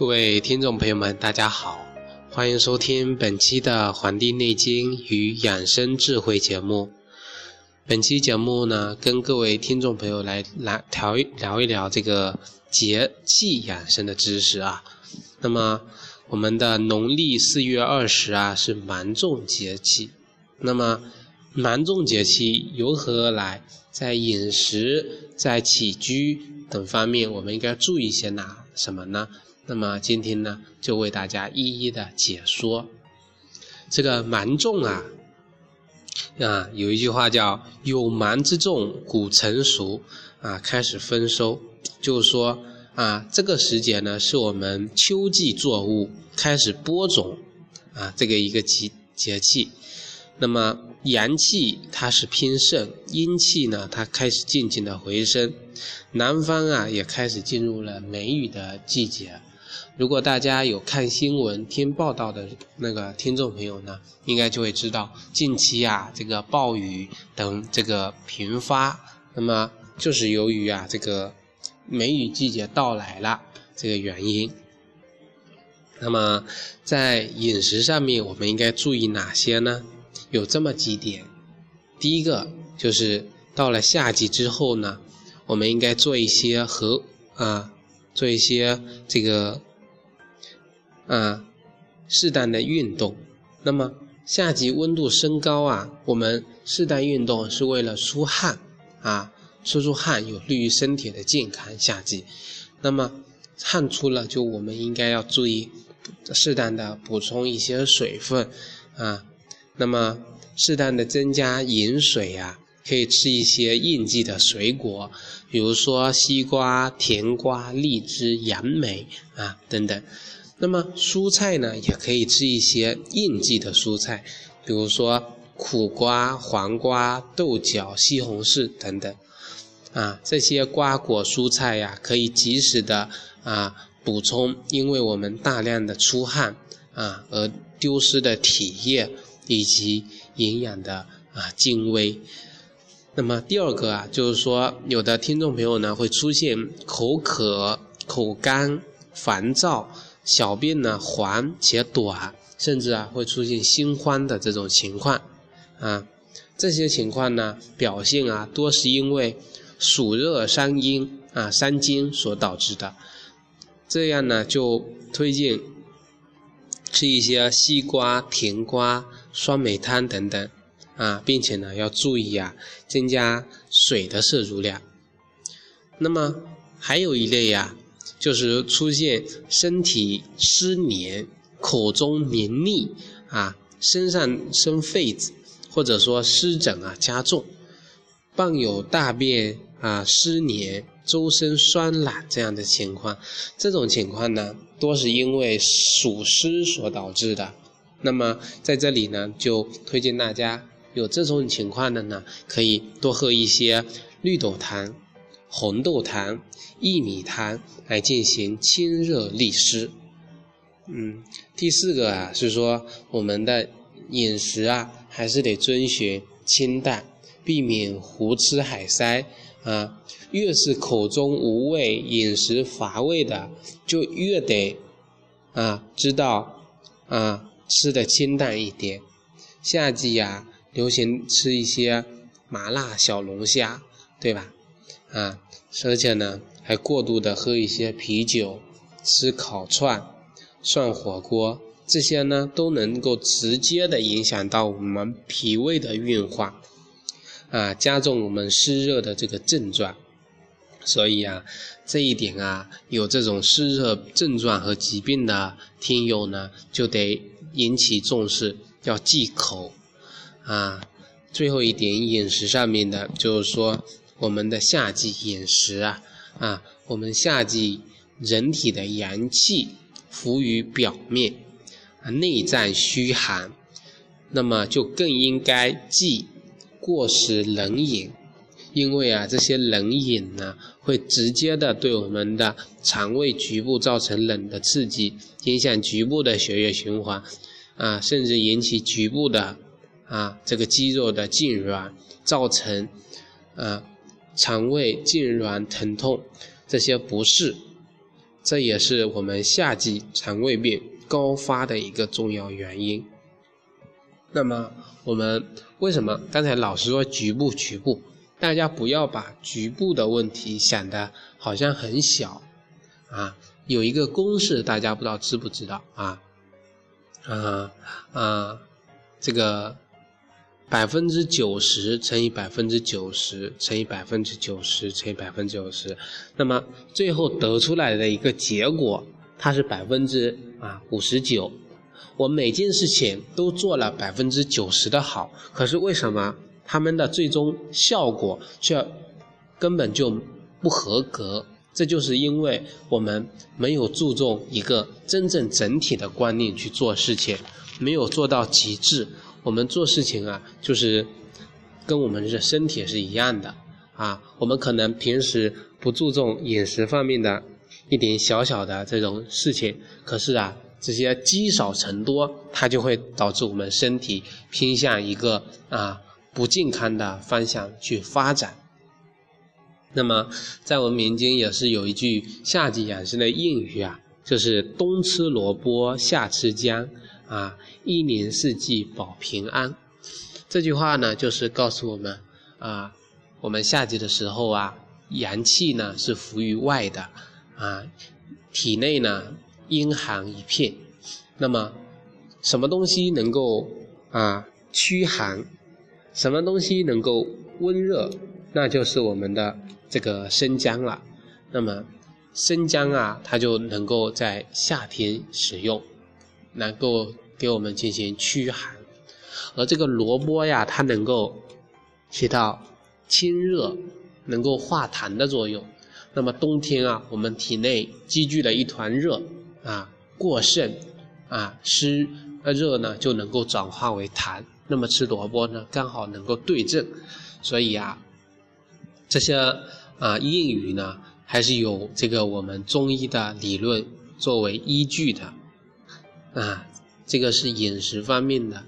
各位听众朋友们，大家好，欢迎收听本期的《黄帝内经与养生智慧》节目。本期节目呢，跟各位听众朋友来来聊一聊一聊这个节气养生的知识啊。那么，我们的农历四月二十啊是芒种节气。那么，芒种节气由何而来？在饮食、在起居等方面，我们应该注意些哪什么呢？那么今天呢，就为大家一一的解说。这个芒种啊，啊，有一句话叫“有芒之种，谷成熟”，啊，开始丰收，就是说啊，这个时节呢，是我们秋季作物开始播种啊，这个一个节节气。那么阳气它是偏盛，阴气呢它开始渐渐的回升，南方啊也开始进入了梅雨的季节。如果大家有看新闻、听报道的那个听众朋友呢，应该就会知道近期啊这个暴雨等这个频发，那么就是由于啊这个梅雨季节到来了这个原因。那么在饮食上面，我们应该注意哪些呢？有这么几点，第一个就是到了夏季之后呢，我们应该做一些和啊，做一些这个啊适当的运动。那么夏季温度升高啊，我们适当运动是为了出汗啊，出出汗有利于身体的健康。夏季，那么汗出了，就我们应该要注意适当的补充一些水分啊。那么，适当的增加饮水呀，可以吃一些应季的水果，比如说西瓜、甜瓜、荔枝、杨梅啊等等。那么蔬菜呢，也可以吃一些应季的蔬菜，比如说苦瓜、黄瓜、豆角、西红柿等等。啊，这些瓜果蔬菜呀，可以及时的啊补充，因为我们大量的出汗啊而丢失的体液。以及营养的啊精微。那么第二个啊，就是说有的听众朋友呢会出现口渴、口干、烦躁、小便呢黄且短，甚至啊会出现心慌的这种情况啊。这些情况呢表现啊多是因为暑热伤阴啊伤津所导致的。这样呢就推荐吃一些西瓜、甜瓜。酸梅汤等等，啊，并且呢要注意啊，增加水的摄入量。那么还有一类呀，就是出现身体湿黏、口中黏腻啊、身上生痱子，或者说湿疹啊加重，伴有大便啊湿黏、周身酸软这样的情况。这种情况呢，多是因为暑湿所导致的。那么在这里呢，就推荐大家有这种情况的呢，可以多喝一些绿豆汤、红豆汤、薏米汤来进行清热利湿。嗯，第四个啊是说我们的饮食啊还是得遵循清淡，避免胡吃海塞啊。越是口中无味、饮食乏味的，就越得啊知道啊。吃的清淡一点，夏季呀，流行吃一些麻辣小龙虾，对吧？啊，而且呢，还过度的喝一些啤酒，吃烤串、涮火锅，这些呢，都能够直接的影响到我们脾胃的运化，啊，加重我们湿热的这个症状。所以啊，这一点啊，有这种湿热症状和疾病的听友呢，就得。引起重视，要忌口啊。最后一点，饮食上面的，就是说我们的夏季饮食啊啊，我们夏季人体的阳气浮于表面，啊内脏虚寒，那么就更应该忌过食冷饮，因为啊，这些冷饮呢，会直接的对我们的肠胃局部造成冷的刺激。影响局部的血液循环，啊，甚至引起局部的啊这个肌肉的痉挛，造成啊肠胃痉挛疼痛这些不适，这也是我们夏季肠胃病高发的一个重要原因。那么我们为什么刚才老是说局部局部？大家不要把局部的问题想的好像很小啊。有一个公式，大家不知道知不知道啊？啊啊，这个百分之九十乘以百分之九十乘以百分之九十乘以百分之九十，那么最后得出来的一个结果，它是百分之啊五十九。我每件事情都做了百分之九十的好，可是为什么他们的最终效果却根本就不合格？这就是因为我们没有注重一个真正整体的观念去做事情，没有做到极致。我们做事情啊，就是跟我们的身体是一样的啊。我们可能平时不注重饮食方面的一点小小的这种事情，可是啊。这些积少成多，它就会导致我们身体偏向一个啊不健康的方向去发展。那么，在我们民间也是有一句夏季养生的谚语啊，就是“冬吃萝卜，夏吃姜，啊，一年四季保平安”。这句话呢，就是告诉我们啊，我们夏季的时候啊，阳气呢是浮于外的啊，体内呢。阴寒一片，那么什么东西能够啊驱寒？什么东西能够温热？那就是我们的这个生姜了。那么生姜啊，它就能够在夏天使用，能够给我们进行驱寒。而这个萝卜呀，它能够起到清热、能够化痰的作用。那么冬天啊，我们体内积聚了一团热。啊，过剩，啊湿热呢就能够转化为痰，那么吃萝卜呢刚好能够对症，所以啊，这些啊谚语呢还是有这个我们中医的理论作为依据的，啊，这个是饮食方面的，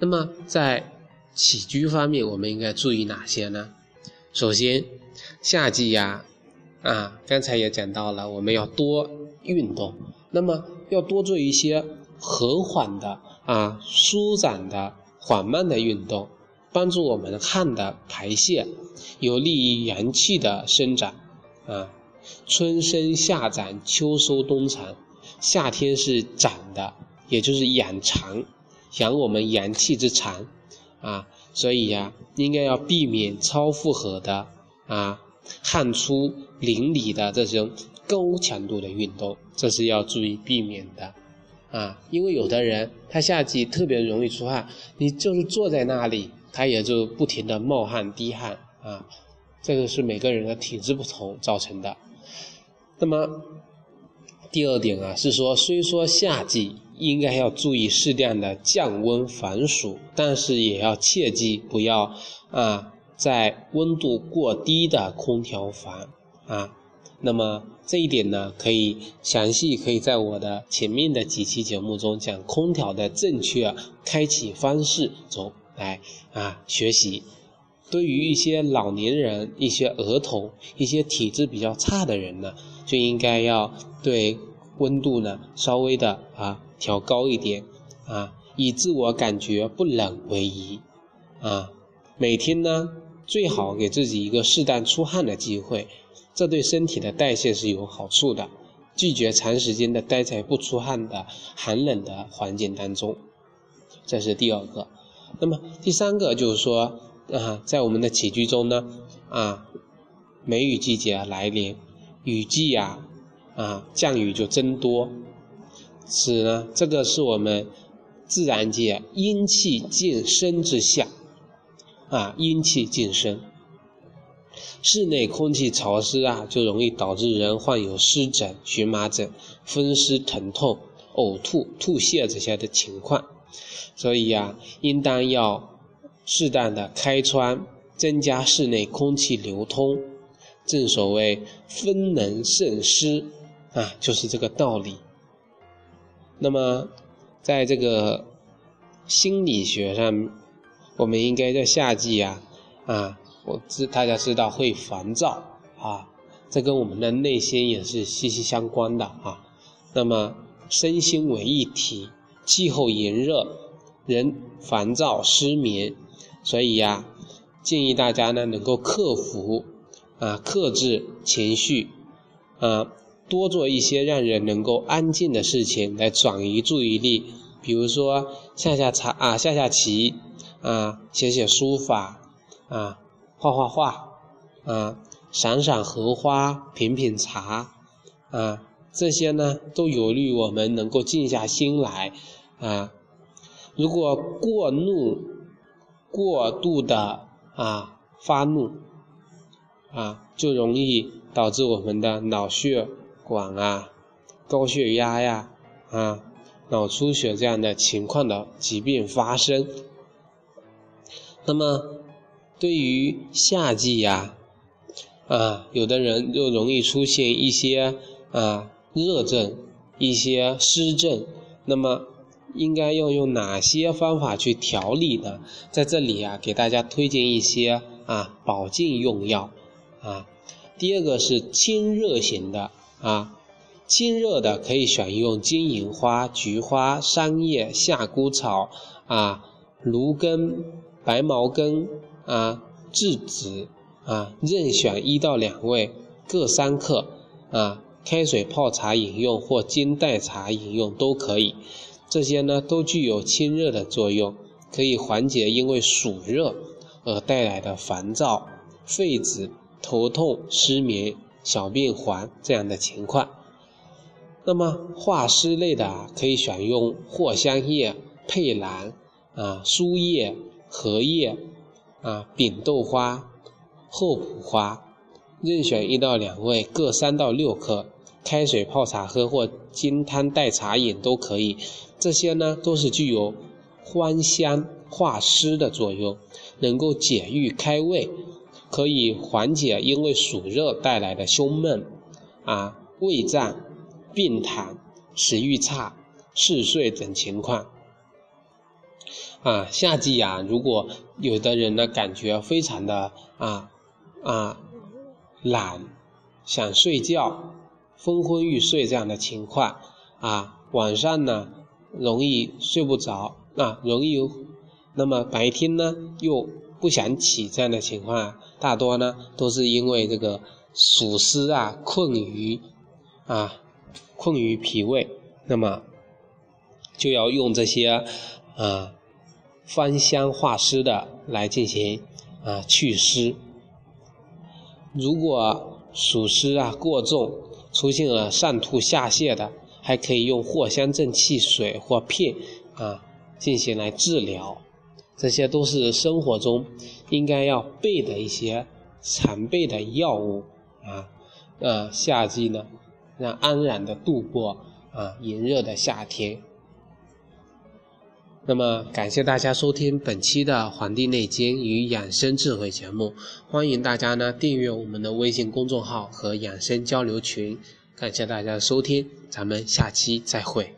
那么在起居方面我们应该注意哪些呢？首先，夏季呀，啊刚才也讲到了，我们要多运动。那么要多做一些和缓的啊舒展的缓慢的运动，帮助我们汗的排泄，有利于阳气的生长啊。春生夏长，秋收冬藏。夏天是长的，也就是养长，养我们阳气之长啊。所以呀，应该要避免超负荷的啊汗出淋漓的这种。高强度的运动，这是要注意避免的，啊，因为有的人他夏季特别容易出汗，你就是坐在那里，他也就不停的冒汗滴汗啊，这个是每个人的体质不同造成的。那么第二点啊，是说虽说夏季应该要注意适量的降温防暑，但是也要切记不要啊在温度过低的空调房啊。那么这一点呢，可以详细可以在我的前面的几期节目中讲空调的正确开启方式中来啊学习。对于一些老年人、一些儿童、一些体质比较差的人呢，就应该要对温度呢稍微的啊调高一点啊，以自我感觉不冷为宜啊。每天呢最好给自己一个适当出汗的机会。这对身体的代谢是有好处的，拒绝长时间的待在不出汗的寒冷的环境当中，这是第二个。那么第三个就是说啊，在我们的起居中呢，啊，梅雨季节来临，雨季呀，啊，降雨就增多，是呢，这个是我们自然界阴气渐生之象，啊，阴气渐生。室内空气潮湿啊，就容易导致人患有湿疹、荨麻疹、风湿疼痛、呕吐、吐泻这些的情况。所以呀，应当要适当的开窗，增加室内空气流通。正所谓风能胜湿啊，就是这个道理。那么，在这个心理学上，我们应该在夏季呀，啊。我知大家知道会烦躁啊，这跟我们的内心也是息息相关的啊。那么身心为一体，气候炎热，人烦躁失眠，所以呀，建议大家呢能够克服啊，克制情绪啊，多做一些让人能够安静的事情来转移注意力，比如说下下茶啊，下下棋啊，写写书法啊，画画画啊，赏赏荷花，品品茶啊。这些呢，都有利于我们能够静下心来啊。如果过怒、过度的啊发怒啊，就容易导致我们的脑血管啊、高血压呀啊、脑出血这样的情况的疾病发生。那么，对于夏季呀啊，有的人就容易出现一些啊。热症、一些湿症，那么应该要用哪些方法去调理呢？在这里啊，给大家推荐一些啊保健用药啊。第二个是清热型的啊，清热的可以选用金银花、菊花、桑叶、夏枯草啊、芦根、白茅根啊、栀子啊，任选一到两味，各三克啊。开水泡茶饮用或金代茶饮用都可以，这些呢都具有清热的作用，可以缓解因为暑热而带来的烦躁、痱子、头痛、失眠、小便黄这样的情况。那么化湿类的啊，可以选用藿香叶、佩兰啊、苏叶、荷叶啊、扁豆花、厚朴花，任选一到两味，各三到六克。开水泡茶喝或金汤代茶饮都可以，这些呢都是具有欢香化湿的作用，能够解郁开胃，可以缓解因为暑热带来的胸闷、啊胃胀、病痰、食欲差、嗜睡等情况。啊，夏季呀，如果有的人呢感觉非常的啊啊懒，想睡觉。昏昏欲睡这样的情况啊，晚上呢容易睡不着啊，容易，那么白天呢又不想起这样的情况，大多呢都是因为这个暑湿啊困于啊困于脾胃，那么就要用这些啊芳香化湿的来进行啊祛湿。如果暑湿啊过重，出现了上吐下泻的，还可以用藿香正气水或片啊进行来治疗，这些都是生活中应该要备的一些常备的药物啊。呃，夏季呢，让安然的度过啊炎热的夏天。那么，感谢大家收听本期的《黄帝内经与养生智慧》节目，欢迎大家呢订阅我们的微信公众号和养生交流群。感谢大家的收听，咱们下期再会。